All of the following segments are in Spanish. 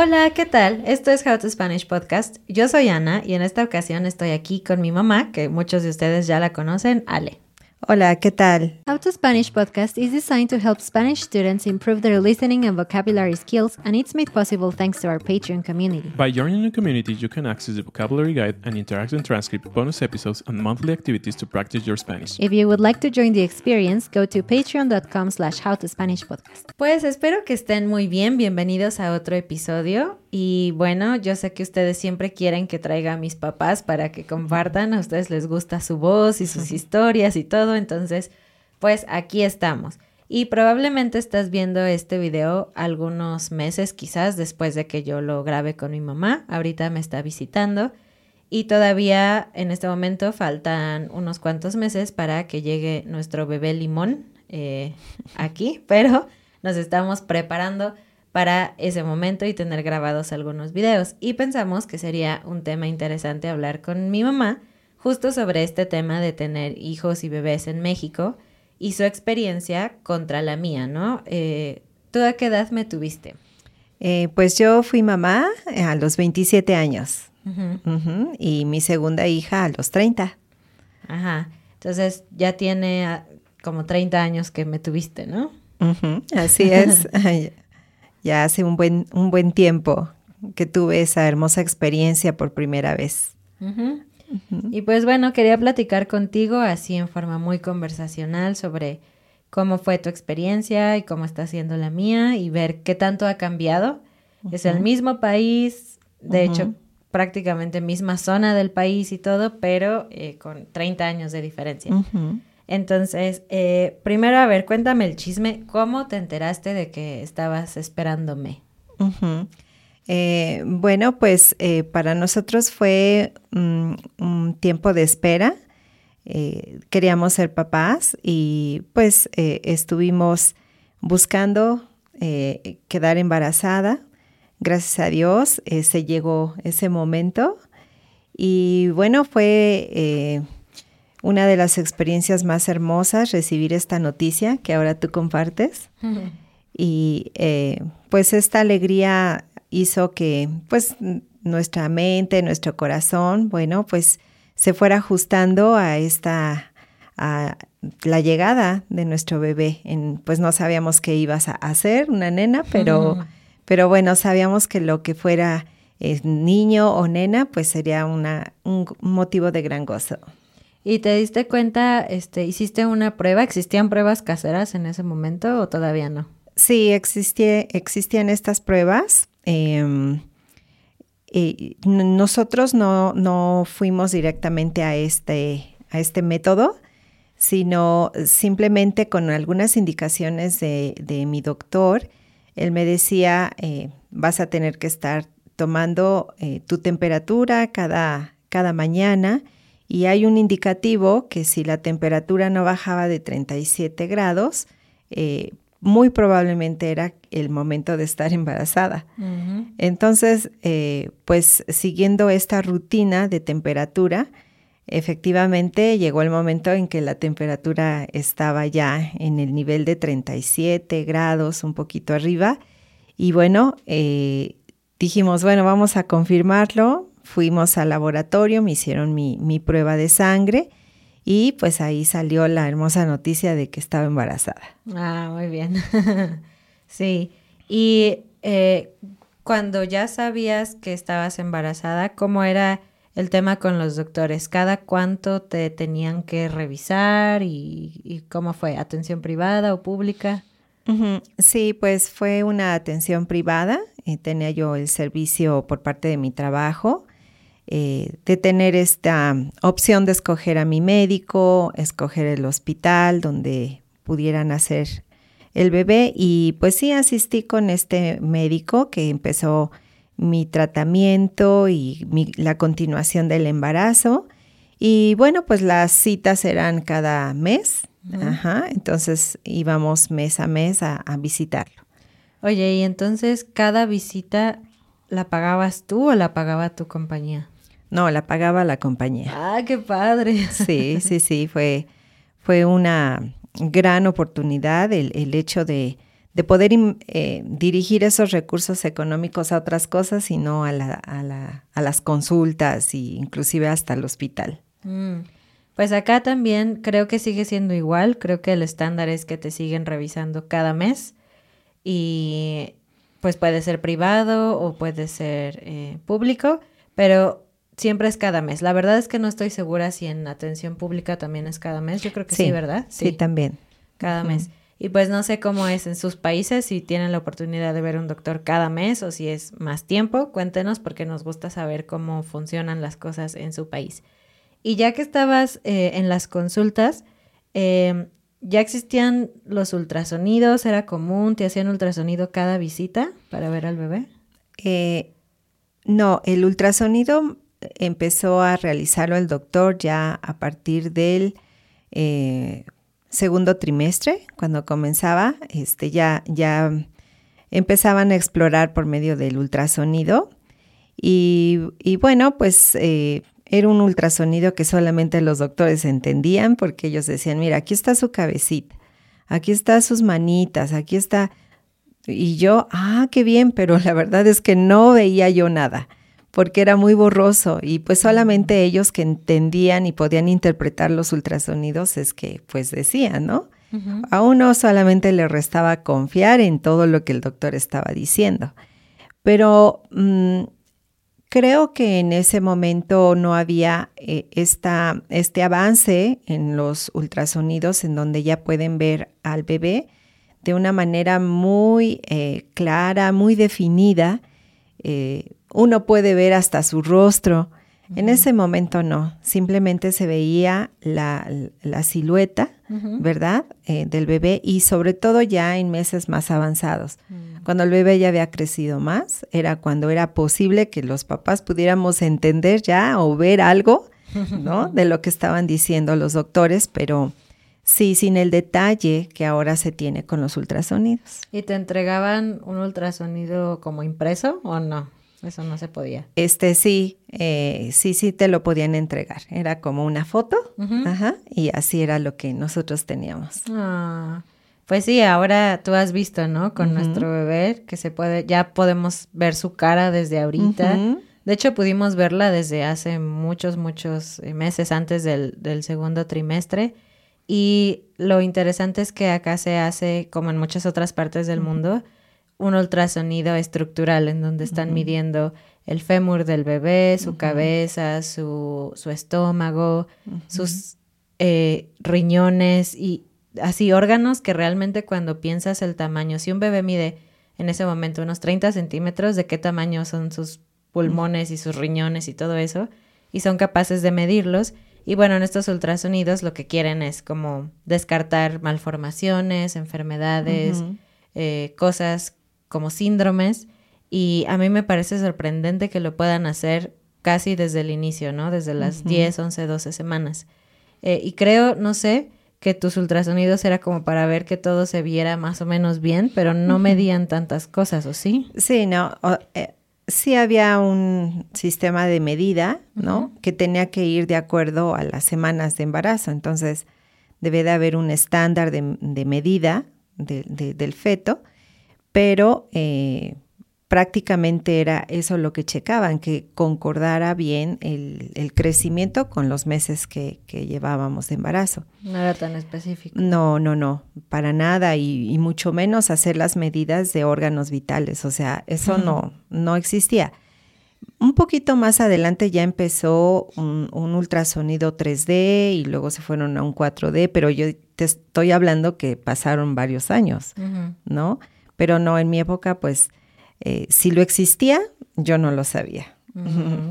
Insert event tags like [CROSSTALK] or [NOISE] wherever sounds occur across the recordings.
Hola, ¿qué tal? Esto es How to Spanish Podcast. Yo soy Ana y en esta ocasión estoy aquí con mi mamá, que muchos de ustedes ya la conocen, Ale. Hola, ¿qué tal? How to Spanish podcast is designed to help Spanish students improve their listening and vocabulary skills, and it's made possible thanks to our Patreon community. By joining the community, you can access the vocabulary guide and interactive transcript, bonus episodes, and monthly activities to practice your Spanish. If you would like to join the experience, go to patreon.com slash howtospanishpodcast. Pues espero que estén muy bien, bienvenidos a otro episodio. Y bueno, yo sé que ustedes siempre quieren que traiga a mis papás para que compartan, a ustedes les gusta su voz y sus [LAUGHS] historias y todo, entonces pues aquí estamos. Y probablemente estás viendo este video algunos meses quizás después de que yo lo grabe con mi mamá, ahorita me está visitando y todavía en este momento faltan unos cuantos meses para que llegue nuestro bebé limón eh, aquí, [LAUGHS] pero nos estamos preparando para ese momento y tener grabados algunos videos. Y pensamos que sería un tema interesante hablar con mi mamá justo sobre este tema de tener hijos y bebés en México y su experiencia contra la mía, ¿no? Eh, ¿Tú a qué edad me tuviste? Eh, pues yo fui mamá a los 27 años y mi segunda hija a los 30. Ajá, entonces ya tiene ah, como 30 años que me tuviste, ¿no? Así es. [LAUGHS] ya hace un buen, un buen tiempo que tuve esa hermosa experiencia por primera vez. Y pues bueno, quería platicar contigo así en forma muy conversacional sobre cómo fue tu experiencia y cómo está siendo la mía y ver qué tanto ha cambiado. Es el mismo país, de hecho, prácticamente misma zona del país y todo, pero eh, con 30 años de diferencia. Entonces, eh, primero, a ver, cuéntame el chisme. ¿Cómo te enteraste de que estabas esperándome? Eh, bueno, pues eh, para nosotros fue mm, un tiempo de espera. queríamos ser papás y pues estuvimos buscando quedar embarazada. Gracias a Dios se llegó ese momento. Y bueno, fue una de las experiencias más hermosas recibir esta noticia que ahora tú compartes. [LAUGHS] Y eh, pues esta alegría hizo que pues nuestra mente, nuestro corazón, bueno, pues se fuera ajustando a esta, a la llegada de nuestro bebé. En, pues no sabíamos qué ibas a hacer, una nena, pero, pero bueno, sabíamos que lo que fuera eh, niño o nena, pues sería una, un motivo de gran gozo. ¿Y te diste cuenta, este, hiciste una prueba? ¿Existían pruebas caseras en ese momento o todavía no? Sí, existían estas pruebas. Em, nosotros no, no, fuimos directamente a este, a este método, sino simplemente con algunas indicaciones de, mi doctor. Él me decía, eh, vas a tener que estar tomando eh, tu temperatura cada, cada mañana y hay un indicativo que si la temperatura no bajaba de 37 grados, eh, muy probablemente era el momento de estar embarazada. Entonces, eh, pues siguiendo esta rutina de temperatura, efectivamente llegó el momento en que la temperatura estaba ya en el nivel de 37 grados, un poquito arriba. Y bueno, eh, dijimos, bueno, vamos a confirmarlo, fuimos al laboratorio, me hicieron mi, prueba de sangre y pues ahí salió la hermosa noticia de que estaba embarazada. Ah, muy bien. [LAUGHS] sí. Y eh, cuando ya sabías que estabas embarazada, ¿cómo era el tema con los doctores? ¿Cada cuánto te tenían que revisar y, cómo fue? ¿Atención privada o pública? Sí, pues fue una atención privada. Eh, tenía yo el servicio por parte de mi trabajo eh, de tener esta opción de escoger a mi médico, escoger el hospital donde pudieran hacer el bebé y pues sí asistí con este médico que empezó mi tratamiento y la continuación del embarazo y bueno pues las citas eran cada mes, Ajá, entonces íbamos mes a mes a visitarlo. Oye, y entonces cada visita ¿la pagabas tú o la pagaba tu compañía? No, la pagaba la compañía. Ah, qué padre. Sí, [LAUGHS] sí, sí, fue, fue una gran oportunidad el, el hecho de, de poder eh, dirigir esos recursos económicos a otras cosas y no a, la, a, la, a las consultas e inclusive hasta el hospital. Mm. Pues acá también creo que sigue siendo igual, creo que el estándar es que te siguen revisando cada mes y pues puede ser privado o puede ser eh, público, pero siempre es cada mes. La verdad es que no estoy segura si en atención pública también es cada mes, yo creo que sí, ¿verdad? Sí, también. Cada mes. Y pues no sé cómo es en sus países, si tienen la oportunidad de ver un doctor cada mes o si es más tiempo, cuéntenos porque nos gusta saber cómo funcionan las cosas en su país. Y ya que estabas eh, en las consultas, em, ¿ya existían los ultrasonidos? ¿Era común? ¿Te hacían ultrasonido cada visita para ver al bebé? Eh, no, el ultrasonido empezó a realizarlo el doctor ya a partir del eh, segundo trimestre, cuando comenzaba, este, ya, ya empezaban a explorar por medio del ultrasonido. Y, bueno, pues era un ultrasonido que solamente los doctores entendían porque ellos decían, mira, aquí está su cabecita, aquí está sus manitas, aquí está... Y yo, ah, qué bien, pero [LAUGHS] la verdad es que no veía yo nada porque era muy borroso y pues solamente ellos que entendían y podían interpretar los ultrasonidos es que pues decían, ¿no? A uno solamente le restaba confiar en todo lo que el doctor estaba diciendo. Pero mm, Creo que en ese momento no había eh, esta, este avance en los ultrasonidos en donde ya pueden ver al bebé de una manera muy eh, clara, muy definida. Eh, uno puede ver hasta su rostro. En ese momento no, simplemente se veía la, silueta, ¿verdad? del bebé y sobre todo ya en meses más avanzados. Mm. Cuando el bebé ya había crecido más, era cuando era posible que los papás pudiéramos entender ya o ver algo, ¿no? [LAUGHS] De lo que estaban diciendo los doctores, pero sí, sin el detalle que ahora se tiene con los ultrasonidos. ¿Y te entregaban un ultrasonido como impreso o no? Eso no se podía. Este sí, eh, sí, sí te lo podían entregar. Era como una foto, ajá, y así era lo que nosotros teníamos. Ah. Pues sí, ahora tú has visto, ¿no? Con nuestro bebé, que se puede, ya podemos ver su cara desde ahorita. De hecho, pudimos verla desde hace muchos, muchos eh, meses antes del, segundo trimestre. Y lo interesante es que acá se hace, como en muchas otras partes del mundo, un ultrasonido estructural en donde están midiendo el fémur del bebé, su cabeza, su, su estómago, sus eh, riñones y así órganos que realmente cuando piensas el tamaño, si un bebé mide en ese momento unos 30 centímetros, de qué tamaño son sus pulmones y sus riñones y todo eso, y son capaces de medirlos. Y bueno, en estos ultrasonidos lo que quieren es como descartar malformaciones, enfermedades, eh, cosas como síndromes. Y a mí me parece sorprendente que lo puedan hacer casi desde el inicio, ¿no? Desde las 10, 11, 12 semanas. Eh, y creo, no sé, que tus ultrasonidos era como para ver que todo se viera más o menos bien, pero no medían tantas cosas, ¿o sí? Sí, no. Eh, sí había un sistema de medida, ¿no? Que tenía que ir de acuerdo a las semanas de embarazo. Entonces, debe de haber un estándar de, medida del feto, pero eh, prácticamente era eso lo que checaban, que concordara bien el, crecimiento con los meses que, llevábamos de embarazo. No era tan específico. No, no, no, para nada, y, mucho menos hacer las medidas de órganos vitales, o sea, eso no, no existía. Un poquito más adelante ya empezó un, ultrasonido 3D y luego se fueron a un 4D, pero yo te estoy hablando que pasaron varios años, ¿no? Pero no, en mi época, pues eh, si lo existía, yo no lo sabía.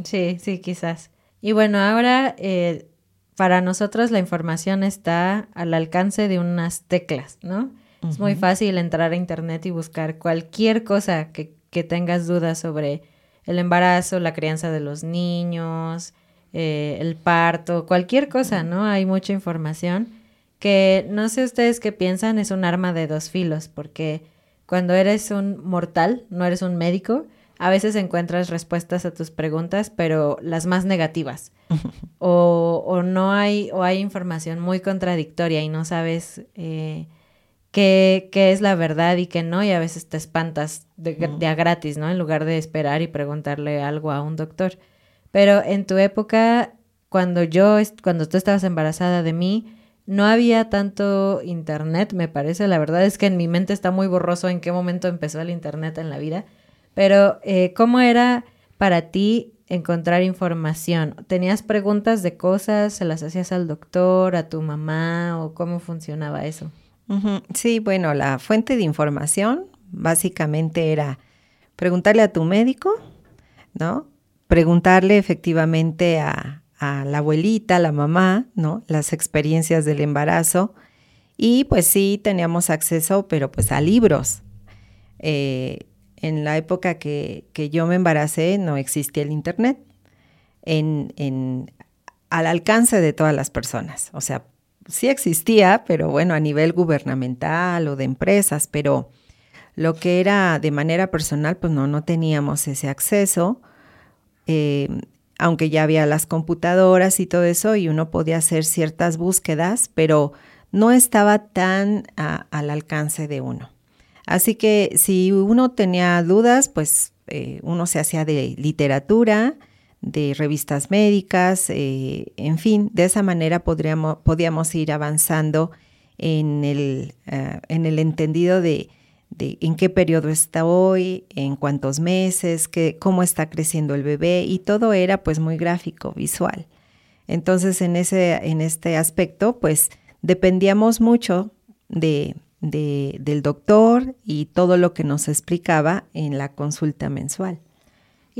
Sí, sí, quizás. Y bueno, ahora eh, para nosotros la información está al alcance de unas teclas, ¿no? Es muy fácil entrar a internet y buscar cualquier cosa que, que, tengas dudas sobre el embarazo, la crianza de los niños, eh, el parto, cualquier cosa, ¿no? Hay mucha información que no sé ustedes qué piensan, es un arma de dos filos, porque cuando eres un mortal, no eres un médico, a veces encuentras respuestas a tus preguntas, pero las más negativas. [LAUGHS] o, o, no hay, o hay información muy contradictoria y no sabes eh, qué, qué, es la verdad y qué no, y a veces te espantas de, de, a gratis, ¿no? En lugar de esperar y preguntarle algo a un doctor. Pero en tu época, cuando yo, cuando tú estabas embarazada de mí, no había tanto internet, me parece. La verdad es que en mi mente está muy borroso en qué momento empezó el internet en la vida. Pero, eh, ¿cómo era para ti encontrar información? ¿Tenías preguntas de cosas? ¿Se las hacías al doctor, a tu mamá o cómo funcionaba eso? Sí, bueno, la fuente de información básicamente era preguntarle a tu médico, ¿no? Preguntarle efectivamente a, a la abuelita, a la mamá, ¿no? Las experiencias del embarazo. Y pues sí, teníamos acceso, pero pues a libros. Eh, en la época que, yo me embaracé no existía el Internet en, en, al alcance de todas las personas. O sea, sí existía, pero bueno, a nivel gubernamental o de empresas, pero lo que era de manera personal, pues no, no teníamos ese acceso. Eh, aunque ya había las computadoras y todo eso, y uno podía hacer ciertas búsquedas, pero no estaba tan al alcance de uno. Así que si uno tenía dudas, pues eh, uno se hacía de literatura, de revistas médicas, eh, en fin, de esa manera podríamos, podíamos ir avanzando en el, eh, en el entendido de, de, en qué periodo está hoy, en cuántos meses, qué, cómo está creciendo el bebé y todo era pues muy gráfico, visual. Entonces en, ese, en este aspecto pues dependíamos mucho de, de, del doctor y todo lo que nos explicaba en la consulta mensual.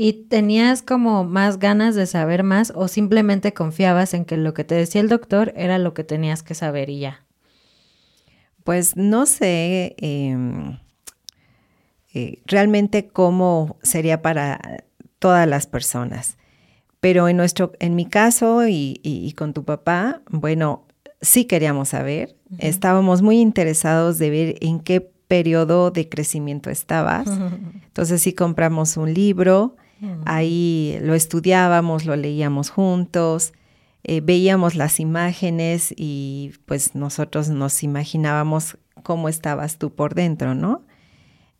¿Y tenías como más ganas de saber más o simplemente confiabas en que lo que te decía el doctor era lo que tenías que saber y ya? Pues no sé em, eh, realmente cómo sería para todas las personas. Pero en, nuestro, en mi caso y, y con tu papá, bueno, sí queríamos saber, estábamos muy interesados de ver en qué periodo de crecimiento estabas. [LAUGHS] Entonces sí compramos un libro, ahí lo estudiábamos, lo leíamos juntos, eh, veíamos las imágenes y pues nosotros nos imaginábamos cómo estabas tú por dentro, ¿no?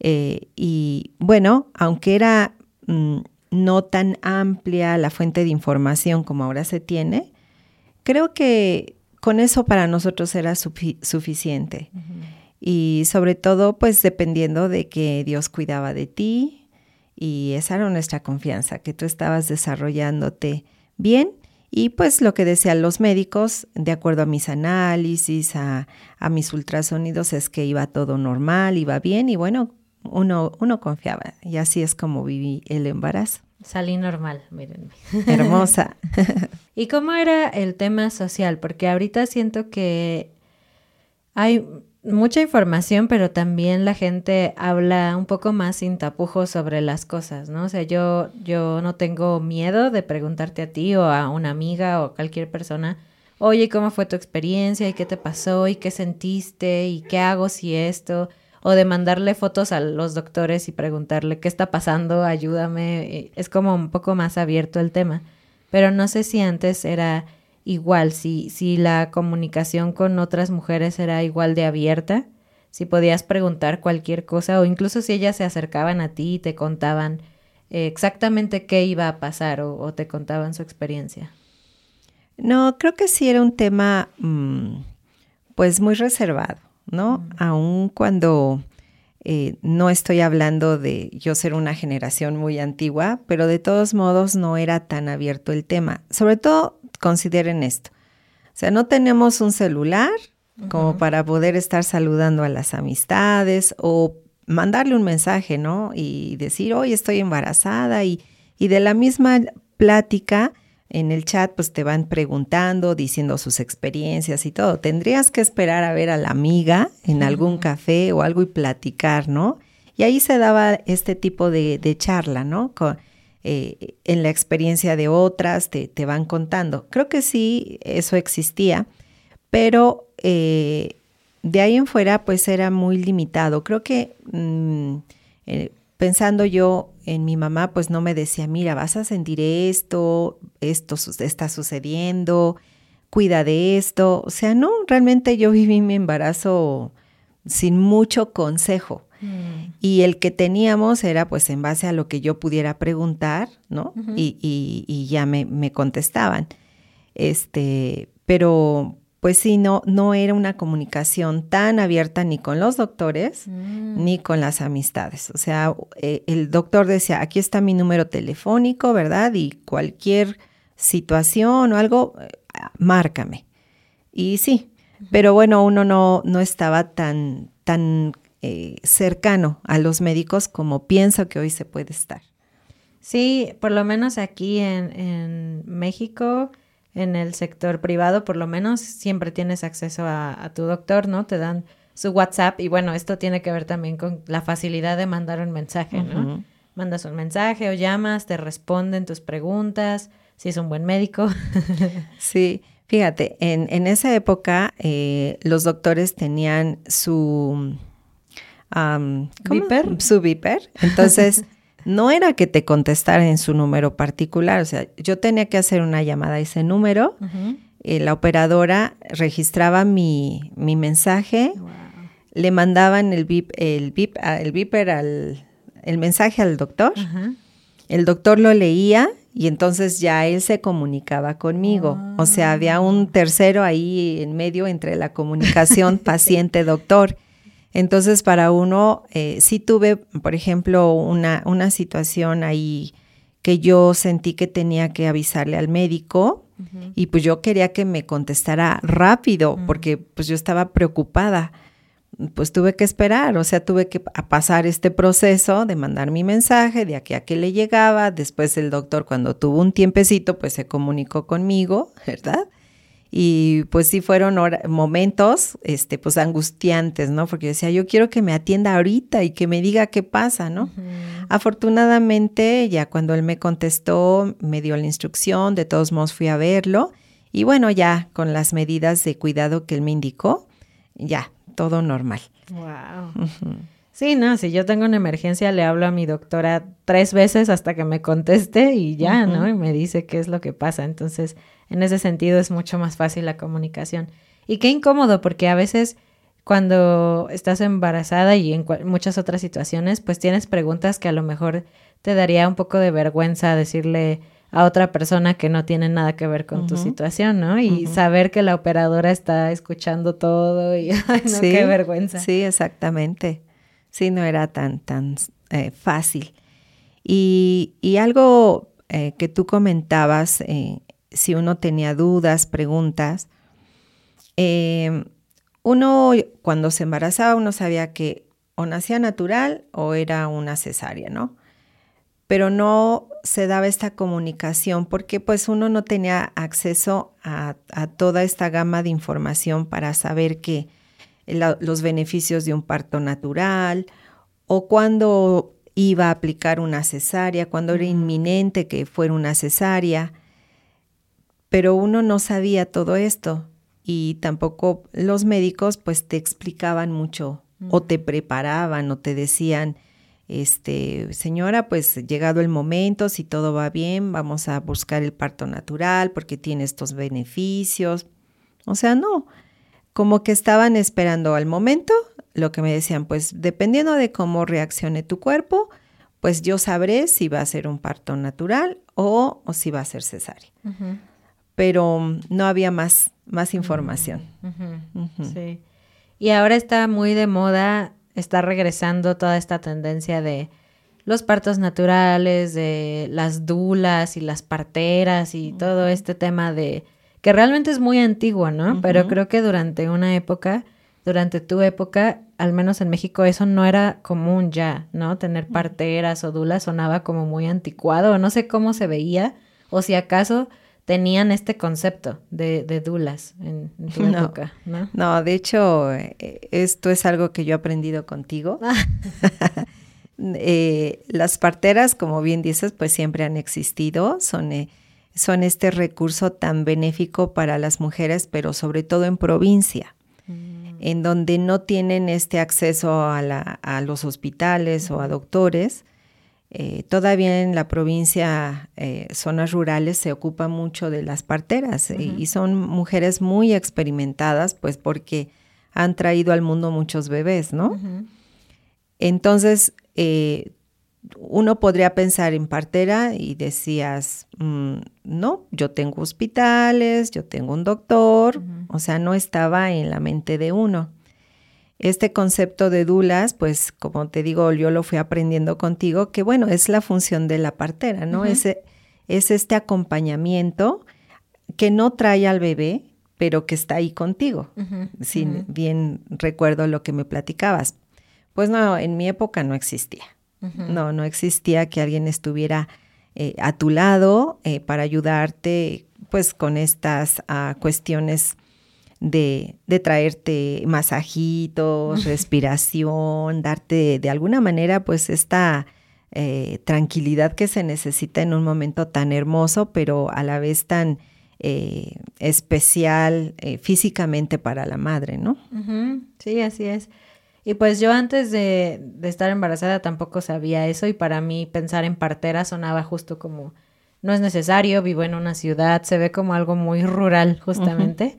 Eh, y bueno, aunque era mm, no tan amplia la fuente de información como ahora se tiene, creo que con eso para nosotros era suficiente. Y sobre todo, pues dependiendo de que Dios cuidaba de ti y esa era nuestra confianza, que tú estabas desarrollándote bien. Y pues lo que decían los médicos, de acuerdo a mis análisis, a, a mis ultrasonidos, es que iba todo normal, iba bien y bueno, uno, uno confiaba. Y así es como viví el embarazo. Salí normal, mírenme. [LAUGHS] Hermosa. ¿Y cómo era el tema social? Porque ahorita siento que hay mucha información, pero también la gente habla un poco más sin tapujos sobre las cosas, ¿no? O sea, yo, yo no tengo miedo de preguntarte a ti o a una amiga o a cualquier persona, oye, ¿cómo fue tu experiencia? ¿Y qué te pasó? ¿Y qué sentiste? ¿Y qué hago si esto? o de mandarle fotos a los doctores y preguntarle qué está pasando, ayúdame. Es como un poco más abierto el tema. Pero no sé si antes era igual, si, si la comunicación con otras mujeres era igual de abierta, si podías preguntar cualquier cosa o incluso si ellas se acercaban a ti y te contaban eh, exactamente qué iba a pasar o, te contaban su experiencia. No, creo que sí era un tema mm, pues muy reservado. ¿no? Aun cuando eh, no estoy hablando de yo ser una generación muy antigua, pero de todos modos no era tan abierto el tema. Sobre todo, consideren esto. O sea, no tenemos un celular como para poder estar saludando a las amistades o mandarle un mensaje, ¿no? Y decir, hoy estoy embarazada y, y de la misma plática, en el chat pues te van preguntando, diciendo sus experiencias y todo. Tendrías que esperar a ver a la amiga en algún café o algo y platicar, ¿no? Y ahí se daba este tipo de, charla, ¿no? Eh, en la experiencia de otras te, te, van contando. Creo que sí, eso existía, pero eh, de ahí en fuera pues era muy limitado. Creo que mm, eh, pensando yo en mi mamá, pues no me decía, mira, vas a sentir esto, esto está sucediendo, cuida de esto. O sea, no, realmente yo viví mi embarazo sin mucho consejo. Mm. Y el que teníamos era pues en base a lo que yo pudiera preguntar, ¿no? y, y, ya me, me, contestaban. Este, pero pues sí, no, no era una comunicación tan abierta ni con los doctores mm. ni con las amistades. O sea, eh, el doctor decía, aquí está mi número telefónico, ¿verdad? Y cualquier situación o algo, eh, márcame. Y sí, pero bueno, uno no, no estaba tan, tan eh, cercano a los médicos como pienso que hoy se puede estar. Sí, por lo menos aquí en, en México en el sector privado, por lo menos siempre tienes acceso a, tu doctor, ¿no? Te dan su WhatsApp y bueno, esto tiene que ver también con la facilidad de mandar un mensaje, ¿no? Mandas un mensaje o llamas, te responden tus preguntas, si es un buen médico. [LAUGHS] sí, fíjate, en, en esa época eh, los doctores tenían su... Um, ¿Viper? Su viper. Entonces... [LAUGHS] no era que te contestara en su número particular, o sea, yo tenía que hacer una llamada a ese número, eh, la operadora registraba mi, mensaje, le mandaban el bip, el bip, ah, el beeper al, el mensaje al doctor, el doctor lo leía y entonces ya él se comunicaba conmigo. O sea, había un ah. tercero ahí en medio entre la comunicación [LAUGHS] paciente-doctor. Entonces, para uno, eh, sí tuve, por ejemplo, una, una situación ahí que yo sentí que tenía que avisarle al médico y pues yo quería que me contestara rápido porque pues yo estaba preocupada. Pues tuve que esperar, o sea, tuve que pasar este proceso de mandar mi mensaje, de aquí a que le llegaba. Después el doctor, cuando tuvo un tiempecito, pues se comunicó conmigo, [LAUGHS] ¿verdad? Y pues sí fueron momentos, este, pues angustiantes, ¿no? Porque yo decía, yo quiero que me atienda ahorita y que me diga qué pasa, ¿no? Afortunadamente, ya cuando él me contestó, me dio la instrucción, de todos modos fui a verlo y bueno, ya con las medidas de cuidado que él me indicó, ya, todo normal. Wow. Sí, no, si yo tengo una emergencia, le hablo a mi doctora tres veces hasta que me conteste y ya, ¿no? Y me dice qué es lo que pasa. Entonces, en ese sentido es mucho más fácil la comunicación. Y qué incómodo, porque a veces cuando estás embarazada y en muchas otras situaciones, pues tienes preguntas que a lo mejor te daría un poco de vergüenza decirle a otra persona que no tiene nada que ver con tu situación, ¿no? Y saber que la operadora está escuchando todo y [LAUGHS] ay, no, qué vergüenza. Sí, exactamente. Sí, no era tan, tan eh, fácil. Y, y algo eh, que tú comentabas eh, si uno tenía dudas, preguntas. Em, uno cuando se embarazaba, uno sabía que o nacía natural o era una cesárea, ¿no? Pero no se daba esta comunicación porque pues uno no tenía acceso a, toda esta gama de información para saber que los beneficios de un parto natural o cuando iba a aplicar una cesárea, cuando era inminente que fuera una cesárea pero uno no sabía todo esto y tampoco los médicos pues te explicaban mucho o te preparaban o te decían, este, señora, pues llegado el momento, si todo va bien, vamos a buscar el parto natural porque tiene estos beneficios. O sea, no, como que estaban esperando al momento, lo que me decían, pues dependiendo de cómo reaccione tu cuerpo, pues yo sabré si va a ser un parto natural o, o si va a ser cesárea pero no había más, más información. Sí. Y ahora está muy de moda, está regresando toda esta tendencia de los partos naturales, de las dulas y las parteras y todo este tema de que realmente es muy antiguo, ¿no? Pero creo que durante una época, durante tu época, al menos en México, eso no era común ya, ¿no? Tener parteras o dulas sonaba como muy anticuado, no sé cómo se veía, o si acaso tenían este concepto de, de dulas en, tu época, ¿no? No, de hecho, eh, esto es algo que yo he aprendido contigo. [LAUGHS] Eh, las parteras, como bien dices, pues siempre han existido, son, eh, son este recurso tan benéfico para las mujeres, pero sobre todo en provincia, mm. en donde no tienen este acceso a, la, a los hospitales o a doctores eh, todavía en la provincia, eh, zonas rurales, se ocupa mucho de las parteras y, son mujeres muy experimentadas, pues porque han traído al mundo muchos bebés, ¿no? Entonces, eh, uno podría pensar en partera y decías, mm, no, yo tengo hospitales, yo tengo un doctor, o sea, no estaba en la mente de uno. Este concepto de dulas, pues como te digo, yo lo fui aprendiendo contigo, que bueno, es la función de la partera, ¿no? es, es este acompañamiento que no trae al bebé, pero que está ahí contigo. Si bien recuerdo lo que me platicabas. Pues no, en mi época no existía. No, no existía que alguien estuviera eh, a tu lado eh, para ayudarte, pues con estas ah, cuestiones de, de, traerte masajitos, [LAUGHS] respiración, darte de alguna manera pues esta eh, tranquilidad que se necesita en un momento tan hermoso, pero a la vez tan eh, especial eh, físicamente para la madre, ¿no? Sí, así es. Y pues yo antes de, de, estar embarazada tampoco sabía eso y para mí pensar en partera sonaba justo como no es necesario, vivo en una ciudad, se ve como algo muy rural justamente.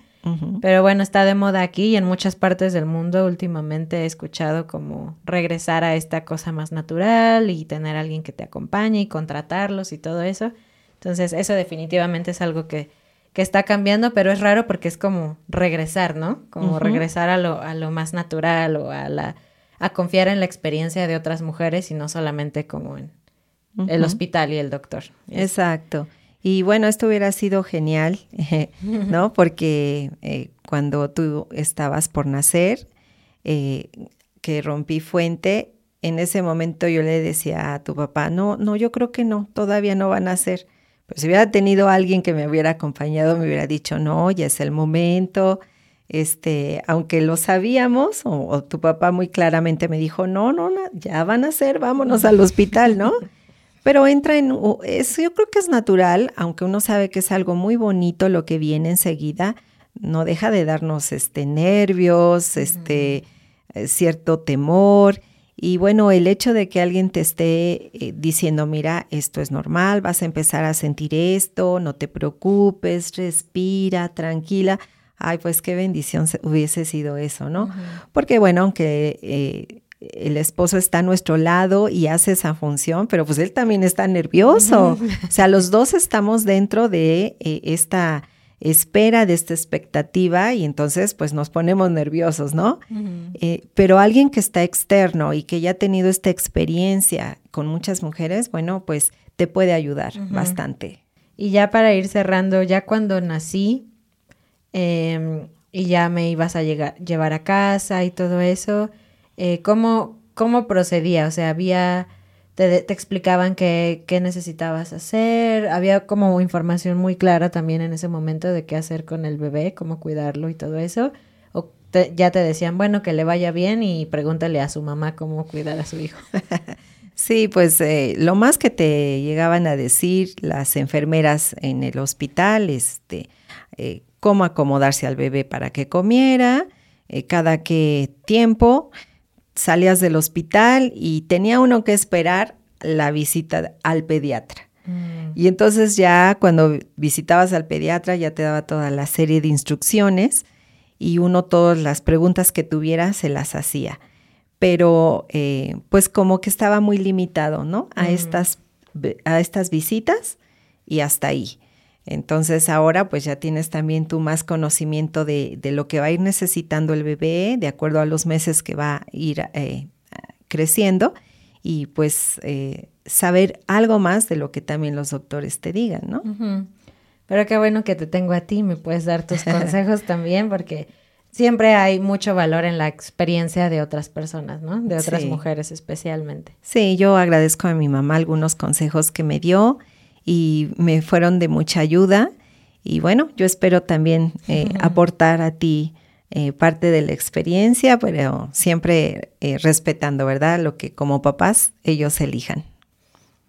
Pero bueno, está de moda aquí y en muchas partes del mundo últimamente he escuchado como regresar a esta cosa más natural y tener a alguien que te acompañe y contratarlos y todo eso. Entonces, eso definitivamente es algo que, que está cambiando, pero es raro porque es como regresar, ¿no? Como regresar a lo, a lo más natural o a la a confiar en la experiencia de otras mujeres y no solamente como en el hospital y el doctor. Exacto. Y bueno, esto hubiera sido genial, [LAUGHS] ¿no? Porque eh, cuando tú estabas por nacer, eh, que rompí fuente, en ese momento yo le decía a tu papá, no, no, yo creo que no, todavía no van a nacer. Pero si hubiera tenido alguien que me hubiera acompañado, me hubiera dicho, no, ya es el momento. Este, aunque lo sabíamos, o, tu papá muy claramente me dijo, no, no, no, ya van a ser, vámonos al hospital, ¿no? Pero entra en, eso yo creo que es natural, aunque uno sabe que es algo muy bonito lo que viene enseguida, no deja de darnos este nervios, este cierto temor. Y bueno, el hecho de que alguien te esté eh, diciendo, mira, esto es normal, vas a empezar a sentir esto, no te preocupes, respira, tranquila. Ay, pues qué bendición hubiese sido eso, ¿no? Porque bueno, aunque eh, el esposo está a nuestro lado y hace esa función, pero pues él también está nervioso. O sea, los dos estamos dentro de eh, esta espera, de esta expectativa y entonces pues nos ponemos nerviosos, ¿no? Eh, pero alguien que está externo y que ya ha tenido esta experiencia con muchas mujeres, bueno, pues te puede ayudar bastante. Y ya para ir cerrando, ya cuando nací em, y ya me ibas a llegar, llevar a casa y todo eso, eh, ¿cómo, ¿cómo procedía? O sea, había, te, te explicaban qué, qué necesitabas hacer, había como información muy clara también en ese momento de qué hacer con el bebé, cómo cuidarlo y todo eso. O ya te decían, bueno, que le vaya bien y pregúntale a su mamá cómo cuidar a su hijo. [LAUGHS] Sí, pues eh, lo más que te llegaban a decir las enfermeras en el hospital, este, eh, cómo acomodarse al bebé para que comiera, eh, cada qué tiempo, salías del hospital y tenía uno que esperar la visita al pediatra. Mm. Y entonces ya cuando visitabas al pediatra ya te daba toda la serie de instrucciones y uno todas las preguntas que tuviera se las hacía. Pero eh, pues como que estaba muy limitado, ¿no? A, mm. estas, a estas visitas y hasta ahí. Entonces ahora pues ya tienes también tú más conocimiento de, lo que va a ir necesitando el bebé de acuerdo a los meses que va a ir eh, creciendo y pues eh, saber algo más de lo que también los doctores te digan, ¿no? Pero qué bueno que te tengo a ti, me puedes dar tus [LAUGHS] consejos también porque siempre hay mucho valor en la experiencia de otras personas, ¿no? De otras mujeres especialmente. Sí, yo agradezco a mi mamá algunos consejos que me dio y me fueron de mucha ayuda. Y bueno, yo espero también eh, aportar a ti eh, parte de la experiencia, pero siempre eh, respetando, ¿verdad? Lo que como papás ellos elijan.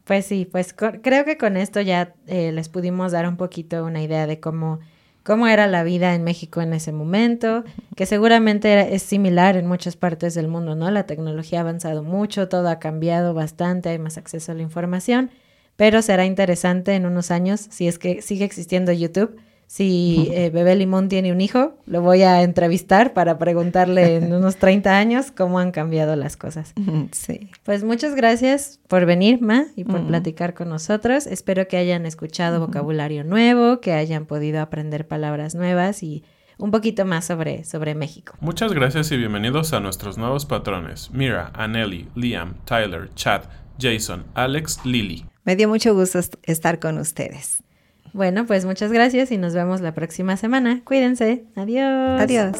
Pues sí, pues creo que con esto ya les pudimos dar un poquito una idea de cómo cómo era la vida en México en ese momento, que seguramente es similar en muchas partes del mundo, ¿no? La tecnología ha avanzado mucho, todo ha cambiado bastante, hay más acceso a la información, pero será interesante en unos años, si es que sigue existiendo YouTube, si eh, Bebé Limón tiene un hijo, lo voy a entrevistar para preguntarle en [LAUGHS] unos 30 años cómo han cambiado las cosas. Sí. Pues muchas gracias por venir, Ma, y por platicar con nosotros. Espero que hayan escuchado vocabulario nuevo, que hayan podido aprender palabras nuevas y un poquito más sobre, sobre México. Muchas gracias y bienvenidos a nuestros nuevos patrones. Mira, Aneli, Liam, Tyler, Chad, Jason, Alex, Lily. Me dio mucho gusto estar con ustedes. Bueno, pues muchas gracias y nos vemos la próxima semana. Cuídense. Adiós. Adiós.